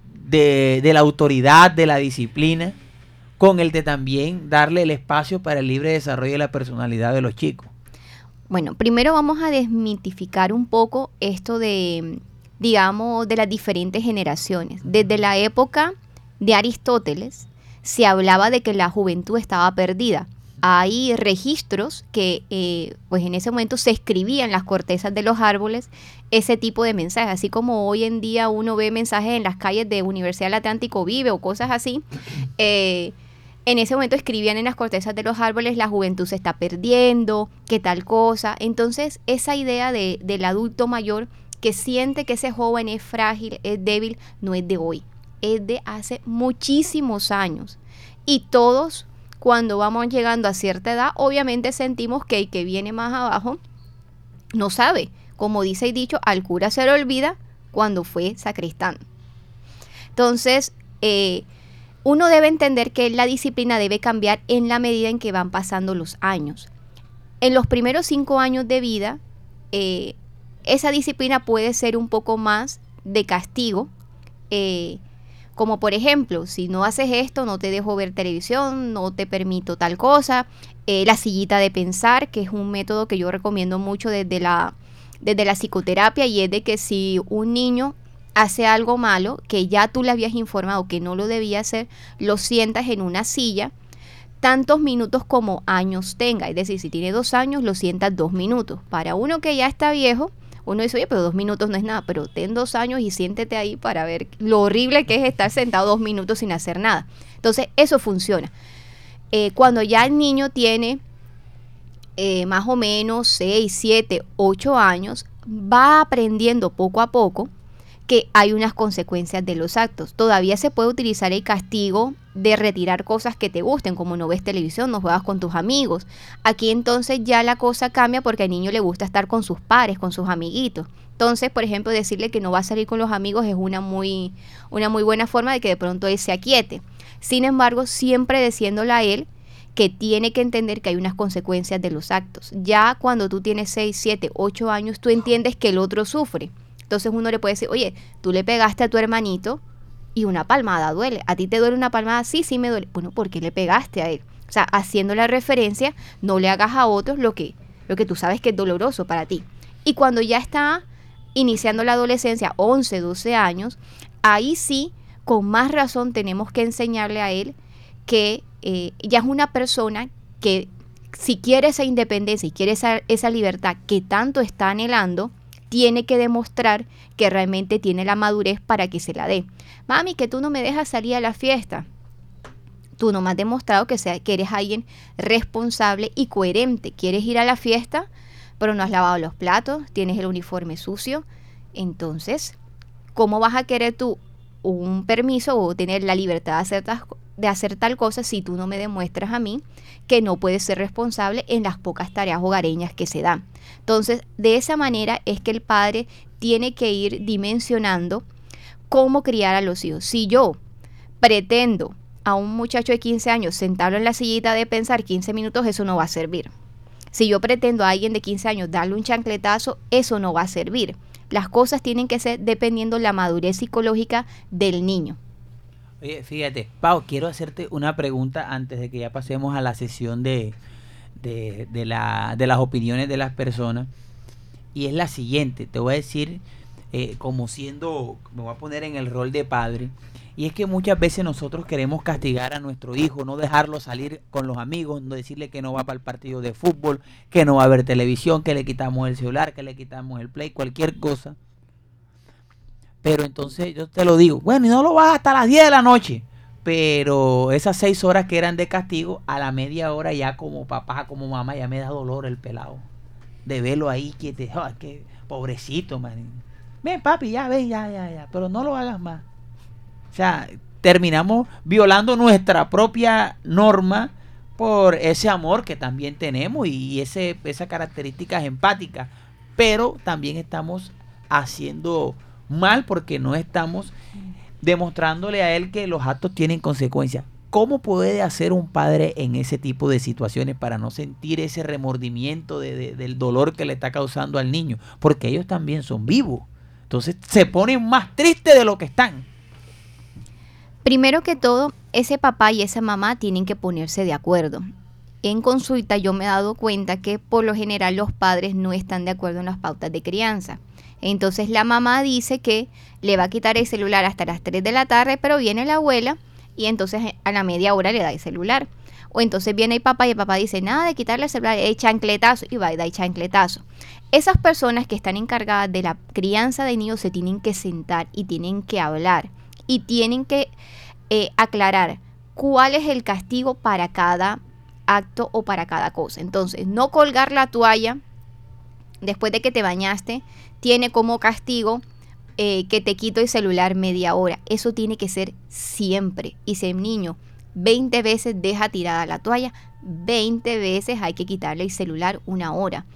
S2: de la autoridad, de la disciplina, con el de también darle el espacio para el libre desarrollo de la personalidad de los chicos.
S6: Bueno, primero vamos a desmitificar un poco esto de, digamos, de las diferentes generaciones. Desde la época de Aristóteles se hablaba de que la juventud estaba perdida. Hay registros que, eh, pues en ese momento se escribían las cortezas de los árboles ese tipo de mensajes, así como hoy en día uno ve mensajes en las calles de Universidad del Atlántico Vive o cosas así. eh, en ese momento escribían en las cortezas de los árboles la juventud se está perdiendo, qué tal cosa. Entonces esa idea de, del adulto mayor que siente que ese joven es frágil, es débil, no es de hoy, es de hace muchísimos años. Y todos cuando vamos llegando a cierta edad, obviamente sentimos que el que viene más abajo no sabe. Como dice el dicho, al cura se le olvida cuando fue sacristán. Entonces, eh, uno debe entender que la disciplina debe cambiar en la medida en que van pasando los años. En los primeros cinco años de vida, eh, esa disciplina puede ser un poco más de castigo. eh, como por ejemplo, si no haces esto, no te dejo ver televisión, no te permito tal cosa. Eh, la sillita de pensar, que es un método que yo recomiendo mucho desde la, desde la psicoterapia, y es de que si un niño hace algo malo, que ya tú le habías informado que no lo debía hacer, lo sientas en una silla tantos minutos como años tenga. Es decir, si tiene dos años, lo sientas dos minutos. Para uno que ya está viejo, uno dice, oye, pero dos minutos no es nada, pero ten dos años y siéntete ahí para ver lo horrible que es estar sentado dos minutos sin hacer nada. Entonces, eso funciona. Eh, cuando ya el niño tiene eh, más o menos 6, 7, 8 años, va aprendiendo poco a poco que hay unas consecuencias de los actos. Todavía se puede utilizar el castigo de retirar cosas que te gusten, como no ves televisión, no juegas con tus amigos. Aquí entonces ya la cosa cambia porque al niño le gusta estar con sus pares, con sus amiguitos. Entonces, por ejemplo, decirle que no va a salir con los amigos es una muy, una muy buena forma de que de pronto él se aquiete. Sin embargo, siempre diciéndole a él que tiene que entender que hay unas consecuencias de los actos. Ya cuando tú tienes 6, 7, 8 años, tú entiendes que el otro sufre. Entonces uno le puede decir, oye, tú le pegaste a tu hermanito y una palmada duele. ¿A ti te duele una palmada? Sí, sí me duele. Bueno, ¿por qué le pegaste a él? O sea, haciendo la referencia, no le hagas a otros lo que, lo que tú sabes que es doloroso para ti. Y cuando ya está iniciando la adolescencia, 11, 12 años, ahí sí, con más razón tenemos que enseñarle a él que eh, ya es una persona que si quiere esa independencia y quiere esa, esa libertad que tanto está anhelando, tiene que demostrar que realmente tiene la madurez para que se la dé. Mami, que tú no me dejas salir a la fiesta. Tú no me has demostrado que, sea, que eres alguien responsable y coherente. Quieres ir a la fiesta, pero no has lavado los platos, tienes el uniforme sucio. Entonces, ¿cómo vas a querer tú un permiso o tener la libertad de hacer, de hacer tal cosa si tú no me demuestras a mí que no puedes ser responsable en las pocas tareas hogareñas que se dan? Entonces, de esa manera es que el padre tiene que ir dimensionando cómo criar a los hijos. Si yo pretendo a un muchacho de 15 años sentarlo en la sillita de pensar 15 minutos, eso no va a servir. Si yo pretendo a alguien de 15 años darle un chancletazo, eso no va a servir. Las cosas tienen que ser dependiendo la madurez psicológica del niño.
S2: Oye, fíjate, Pau, quiero hacerte una pregunta antes de que ya pasemos a la sesión de, de, de la, de las opiniones de las personas. Y es la siguiente, te voy a decir, eh, como siendo, me voy a poner en el rol de padre, y es que muchas veces nosotros queremos castigar a nuestro hijo, no dejarlo salir con los amigos, no decirle que no va para el partido de fútbol, que no va a ver televisión, que le quitamos el celular, que le quitamos el play, cualquier cosa. Pero entonces yo te lo digo, bueno, y no lo vas hasta las 10 de la noche. Pero esas 6 horas que eran de castigo, a la media hora ya como papá, como mamá, ya me da dolor el pelado. De verlo ahí, que te, ah, que pobrecito, man. Ven, papi, ya, ven, ya, ya, ya. Pero no lo hagas más. O sea, terminamos violando nuestra propia norma por ese amor que también tenemos y ese, esas características empáticas. Pero también estamos haciendo mal porque no estamos demostrándole a él que los actos tienen consecuencias. ¿Cómo puede hacer un padre en ese tipo de situaciones para no sentir ese remordimiento de- de- del dolor que le está causando al niño? Porque ellos también son vivos. Entonces se ponen más tristes de lo que están.
S6: Primero que todo, ese papá y esa mamá tienen que ponerse de acuerdo. En consulta yo me he dado cuenta que por lo general los padres no están de acuerdo en las pautas de crianza. Entonces la mamá dice que le va a quitar el celular hasta las 3 de la tarde, pero viene la abuela y entonces a la media hora le da el celular. O entonces viene el papá y el papá dice, nada de quitarle el celular, el chancletazo, y va y da el chancletazo. Esas personas que están encargadas de la crianza de niños se tienen que sentar y tienen que hablar y tienen que eh, aclarar cuál es el castigo para cada acto o para cada cosa. Entonces, no colgar la toalla después de que te bañaste tiene como castigo eh, que te quito el celular media hora. Eso tiene que ser siempre. Y si el niño 20 veces deja tirada la toalla, 20 veces hay que quitarle el celular una hora.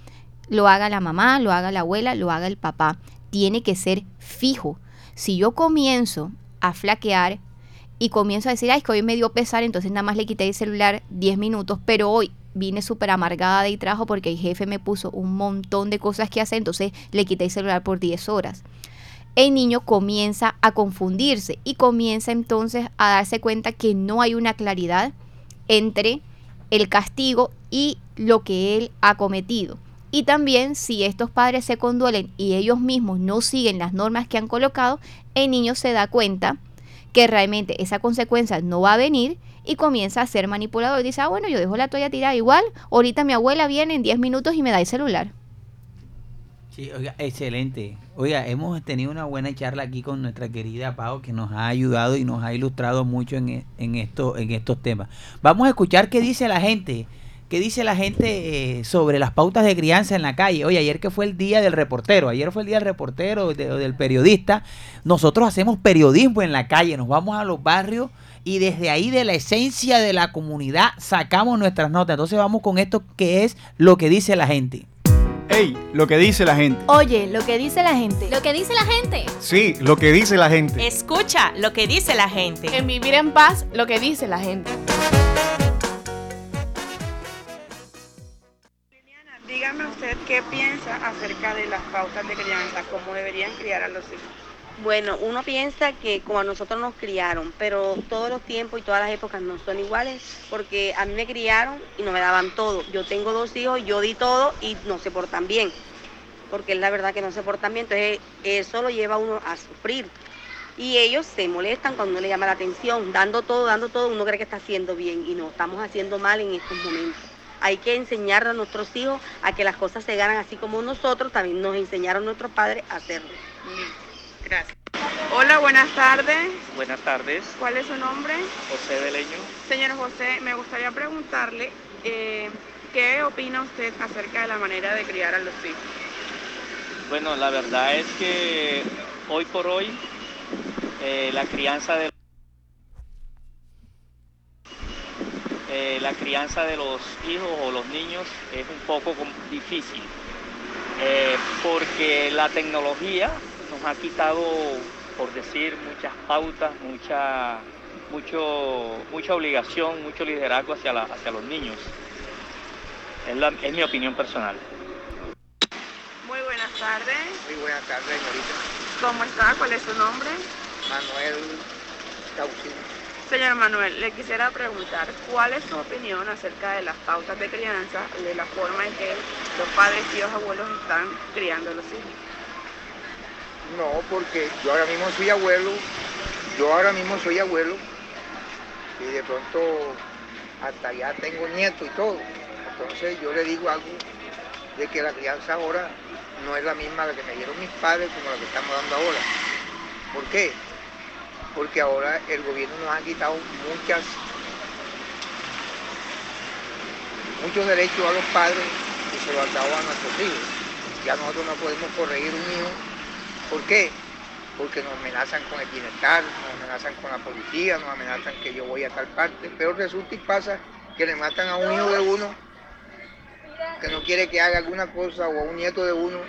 S6: Lo haga la mamá, lo haga la abuela, lo haga el papá. Tiene que ser fijo. Si yo comienzo a flaquear y comienzo a decir, ay, es que hoy me dio pesar, entonces nada más le quité el celular 10 minutos, pero hoy vine súper amargada de trabajo porque el jefe me puso un montón de cosas que hacer, entonces le quité el celular por 10 horas. El niño comienza a confundirse y comienza entonces a darse cuenta que no hay una claridad entre el castigo y lo que él ha cometido. Y también si estos padres se conduelen y ellos mismos no siguen las normas que han colocado, el niño se da cuenta que realmente esa consecuencia no va a venir y comienza a ser manipulador. Dice, ah, bueno, yo dejo la toalla tirada igual, ahorita mi abuela viene en 10 minutos y me da el celular.
S2: Sí, oiga, excelente. Oiga, hemos tenido una buena charla aquí con nuestra querida Pau que nos ha ayudado y nos ha ilustrado mucho en, e- en, esto, en estos temas. Vamos a escuchar qué dice la gente. ¿Qué dice la gente eh, sobre las pautas de crianza en la calle? Oye, ayer que fue el día del reportero, ayer fue el día del reportero, de- del periodista. Nosotros hacemos periodismo en la calle, nos vamos a los barrios y desde ahí, de la esencia de la comunidad, sacamos nuestras notas. Entonces vamos con esto que es lo que dice la gente.
S11: Ey, lo que dice la gente.
S12: Oye, lo que dice la gente.
S13: Lo que dice la gente.
S11: Sí, lo que dice la gente.
S14: Escucha lo que dice la gente.
S3: En vivir en paz, lo que dice la gente.
S15: Dígame usted qué piensa acerca de las pautas de crianza, cómo deberían criar a los hijos.
S16: Bueno, uno piensa que como a nosotros nos criaron, pero todos los tiempos y todas las épocas no son iguales, porque a mí me criaron y no me daban todo. Yo tengo dos hijos, yo di todo y no se portan bien, porque es la verdad que no se portan bien, entonces eso lo lleva a uno a sufrir. Y ellos se molestan cuando uno le llama la atención, dando todo, dando todo, uno cree que está haciendo bien y no, estamos haciendo mal en estos momentos. Hay que enseñar a nuestros hijos a que las cosas se ganan así como nosotros, también nos enseñaron nuestros padres a hacerlo.
S15: Gracias. Hola, buenas tardes.
S17: Buenas tardes,
S15: ¿Cuál es su nombre?
S17: José de Leño.
S15: Señor José, me gustaría preguntarle eh, qué opina usted acerca de la manera de criar a los hijos.
S17: Bueno, la verdad es que hoy por hoy eh, la crianza de eh, la crianza de los hijos o los niños es un poco difícil porque la tecnología ha quitado, por decir, muchas pautas, mucha, mucho, mucha obligación, mucho liderazgo hacia, la- hacia los niños. Es, la- es mi opinión personal.
S15: Muy buenas tardes.
S18: Muy buenas tardes, señorita.
S15: ¿Cómo está? ¿Cuál es su nombre?
S18: Manuel Caucín.
S15: Señor Manuel, le quisiera preguntar, ¿cuál es su opinión acerca de las pautas de crianza, de la forma en que los padres y los abuelos están criando a los hijos?
S18: No, porque yo ahora mismo soy abuelo, yo ahora mismo soy abuelo y de pronto hasta ya tengo nieto y todo. Entonces yo le digo algo de que la crianza ahora no es la misma la que me dieron mis padres como la que estamos dando ahora. ¿Por qué? Porque ahora el gobierno nos ha quitado muchas, muchos derechos a los padres y se los ha dado a nuestros hijos. Ya nosotros no podemos corregir un hijo ¿Por qué? Porque nos amenazan con el bienestar, nos amenazan con la policía, nos amenazan que yo voy a tal parte, pero resulta y pasa que le matan a un hijo de uno que no quiere que haga alguna cosa o a un nieto de uno,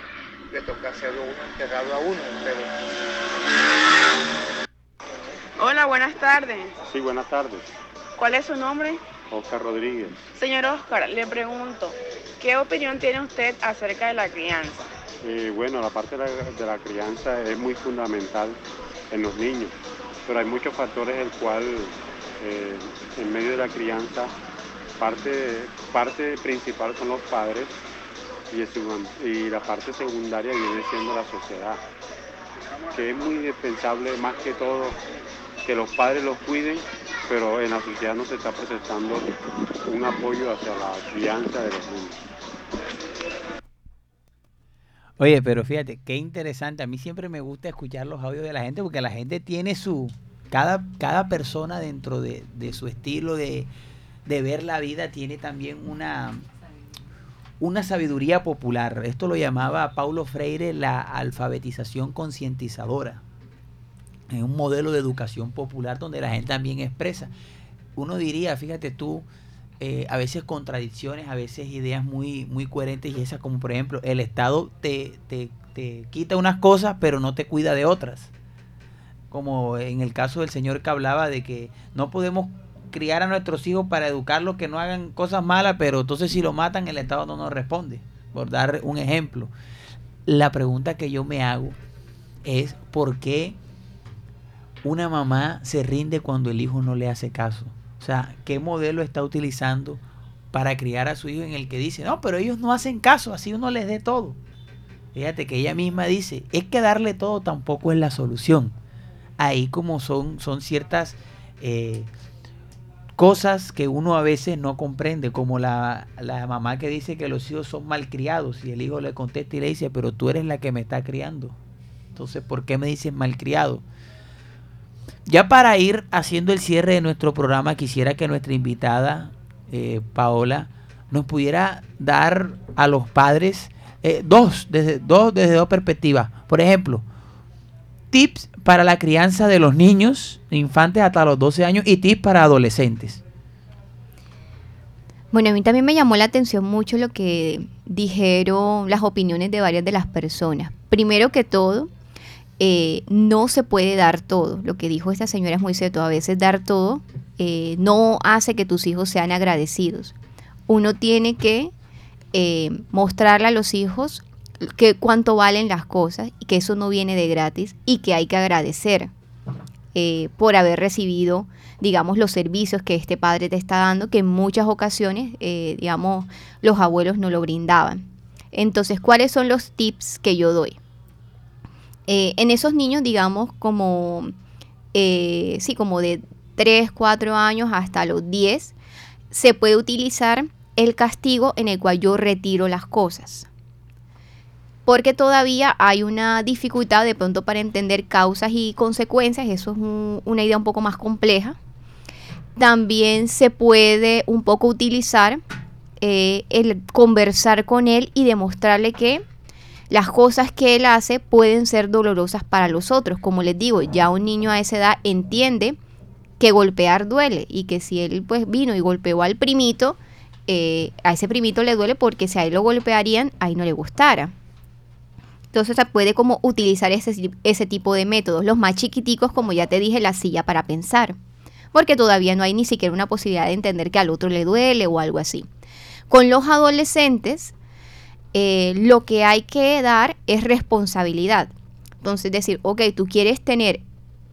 S18: le toca hacerlo a uno, enterrarlo a uno. Pero
S15: Hola, buenas tardes.
S19: Sí, buenas tardes.
S15: ¿Cuál es su nombre?
S19: Oscar Rodríguez.
S15: Señor Oscar, le pregunto, ¿qué opinión tiene usted acerca de la crianza?
S19: Eh, bueno, la parte de la, crianza es muy fundamental en los niños, pero hay muchos factores el cual eh, en medio de la crianza parte, parte principal son los padres y, y la parte secundaria viene siendo la sociedad, que es muy indispensable más que todo que los padres los cuiden, pero en la sociedad no se está presentando un apoyo hacia la crianza de los niños.
S2: Oye, pero fíjate, qué interesante. A mí siempre me gusta escuchar los audios de la gente porque la gente tiene su... Cada, cada persona dentro de, de su estilo de, de ver la vida tiene también una, una sabiduría popular. Esto lo llamaba Paulo Freire la alfabetización concientizadora. Es un modelo de educación popular donde la gente también expresa. Uno diría, fíjate tú, eh, a veces contradicciones, a veces ideas muy, muy coherentes y esas como por ejemplo, el Estado te, te, te quita unas cosas pero no te cuida de otras. Como en el caso del señor que hablaba de que no podemos criar a nuestros hijos para educarlos que no hagan cosas malas, pero entonces si lo matan el Estado no nos responde, por dar un ejemplo. La pregunta que yo me hago es por qué una mamá se rinde cuando el hijo no le hace caso. O sea, ¿qué modelo está utilizando para criar a su hijo en el que dice, no, pero ellos no hacen caso, así uno les dé todo? Fíjate que ella misma dice, es que darle todo tampoco es la solución. Ahí como son, son ciertas eh, cosas que uno a veces no comprende, como la, la mamá que dice que los hijos son malcriados y el hijo le contesta y le dice, pero tú eres la que me está criando. Entonces, ¿por qué me dices malcriado? Ya para ir haciendo el cierre de nuestro programa, quisiera que nuestra invitada, eh, Paola, nos pudiera dar a los padres eh, dos, desde, dos, desde dos perspectivas. Por ejemplo, tips para la crianza de los niños, infantes hasta los 12 años, y tips para adolescentes.
S6: Bueno, a mí también me llamó la atención mucho lo que dijeron las opiniones de varias de las personas. Primero que todo, eh, no se puede dar todo. Lo que dijo esta señora es muy cierto. A veces dar todo eh, no hace que tus hijos sean agradecidos. Uno tiene que eh, mostrarle a los hijos que cuánto valen las cosas y que eso no viene de gratis y que hay que agradecer por haber recibido, digamos, los servicios que este padre te está dando, que en muchas ocasiones, digamos, los abuelos no lo brindaban. Entonces, ¿cuáles son los tips que yo doy? Eh, en esos niños, digamos, como, eh, sí, como de 3, 4 años hasta los 10, se puede utilizar el castigo en el cual yo retiro las cosas. Porque todavía hay una dificultad de pronto para entender causas y consecuencias, eso es una idea un poco más compleja. También se puede un poco utilizar eh, el conversar con él y demostrarle que las cosas que él hace pueden ser dolorosas para los otros. Como les digo, ya un niño a esa edad entiende que golpear duele y que si él pues vino y golpeó al primito, eh, a ese primito le duele porque si a él lo golpearían, ahí no le gustara. Entonces se puede como utilizar ese, ese tipo de métodos. Los más chiquiticos, como ya te dije, la silla para pensar. Porque todavía no hay ni siquiera una posibilidad de entender que al otro le duele o algo así. Con los adolescentes, eh, lo que hay que dar es responsabilidad. Entonces decir, ok, tú quieres tener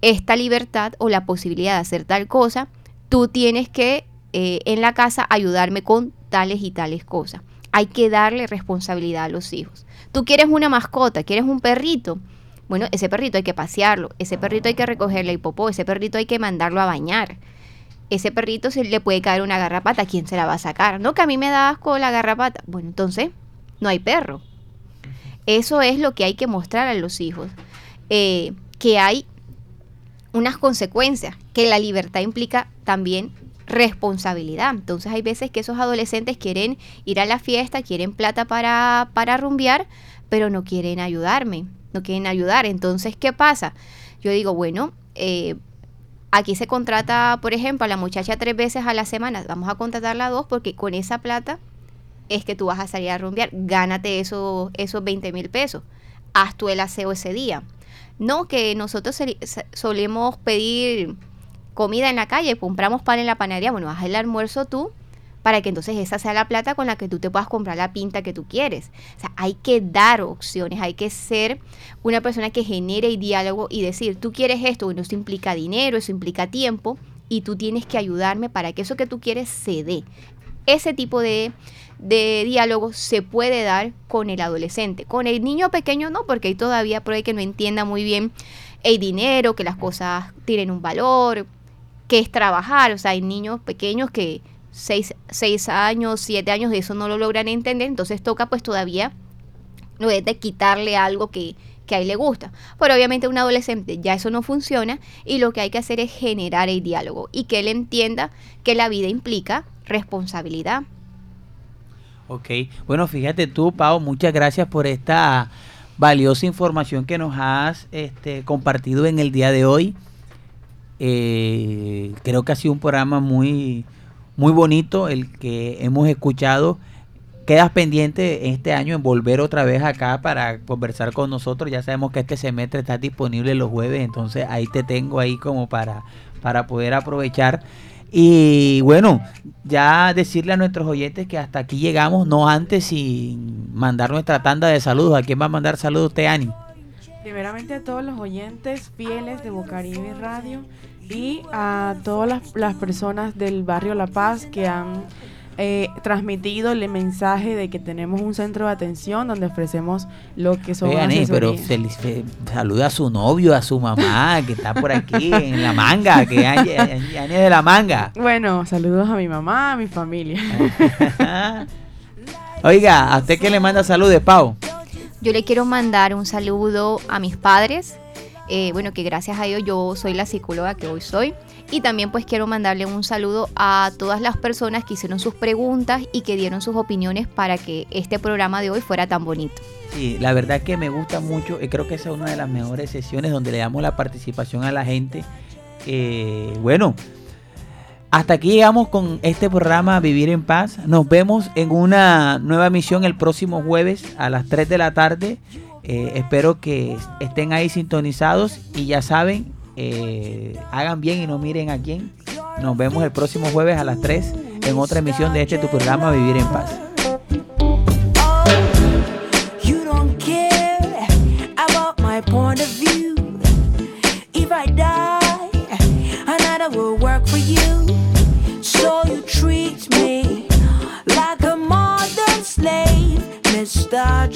S6: esta libertad o la posibilidad de hacer tal cosa, tú tienes que eh, en la casa ayudarme con tales y tales cosas. Hay que darle responsabilidad a los hijos. Tú quieres una mascota, quieres un perrito. Bueno, ese perrito hay que pasearlo, ese perrito hay que recogerle el popó, ese perrito hay que mandarlo a bañar. Ese perrito se le puede caer una garrapata, ¿quién se la va a sacar? No, que a mí me da asco la garrapata. Bueno, entonces no hay perro. Eso es lo que hay que mostrar a los hijos, eh, que hay unas consecuencias, que la libertad implica también responsabilidad. Entonces hay veces que esos adolescentes quieren ir a la fiesta, quieren plata para, para rumbear, pero no quieren ayudarme, no quieren ayudar. Entonces, ¿qué pasa? Yo digo, bueno, eh, aquí se contrata, por ejemplo, a la muchacha tres veces a la semana, vamos a contratarla dos porque con esa plata es que tú vas a salir a rumbear, gánate eso, esos 20 mil pesos, haz tú el aseo ese día. No que nosotros solemos pedir comida en la calle, compramos pan en la panadería, bueno, haz el almuerzo tú para que entonces esa sea la plata con la que tú te puedas comprar la pinta que tú quieres. O sea, hay que dar opciones, hay que ser una persona que genere el diálogo y decir, tú quieres esto, bueno, eso implica dinero, eso implica tiempo, y tú tienes que ayudarme para que eso que tú quieres se dé. Ese tipo de, de diálogo se puede dar con el adolescente. Con el niño pequeño no, porque ahí todavía puede que no entienda muy bien el dinero, que las cosas tienen un valor, que es trabajar. O sea, hay niños pequeños que seis, seis años, siete años de eso no lo logran entender, entonces toca pues todavía no es de quitarle algo que, que a él le gusta. Pero obviamente un adolescente ya eso no funciona y lo que hay que hacer es generar el diálogo y que él entienda que la vida implica responsabilidad,
S2: Ok, bueno, fíjate tú, Pau, muchas gracias por esta valiosa información que nos has este, compartido en el día de hoy. Eh, creo que ha sido un programa muy, muy bonito el que hemos escuchado. Quedas pendiente este año en volver otra vez acá para conversar con nosotros. Ya sabemos que este semestre está disponible los jueves, entonces ahí te tengo ahí como para, para poder aprovechar Y bueno, ya decirle a nuestros oyentes que hasta aquí llegamos, no antes sin mandar nuestra tanda de saludos. ¿A quién va a mandar saludos usted, Ani?
S3: Primeramente a todos los oyentes fieles de Bocaribe Radio y a todas las, las personas del barrio La Paz que han eh, transmitido el mensaje de que tenemos un centro de atención donde ofrecemos lo que son
S2: Oye, Ani, pero feliz- fe- saluda a su novio, a su mamá, que está por aquí en la manga, que Ani Ani- Ani es de la manga.
S3: Bueno, saludos a mi mamá, a mi familia.
S2: Oiga, ¿a usted qué le manda saludos, Pau?
S6: Yo le quiero mandar un saludo a mis padres. eh, bueno, que gracias a ellos yo soy la psicóloga que hoy soy. Y también pues quiero mandarle un saludo a todas las personas que hicieron sus preguntas y que dieron sus opiniones para que este programa de hoy fuera tan bonito.
S2: Sí, la verdad que me gusta mucho y creo que esa es una de las mejores sesiones donde le damos la participación a la gente. Eh, bueno, hasta aquí llegamos con este programa Vivir en Paz. Nos vemos en una nueva emisión el próximo jueves a las 3 de la tarde. Eh, espero que estén ahí sintonizados y ya saben, eh, hagan bien y no miren a quién. Nos vemos el próximo jueves a las 3 en otra emisión de este tu programa Vivir en Paz.
S1: Slave, Mr.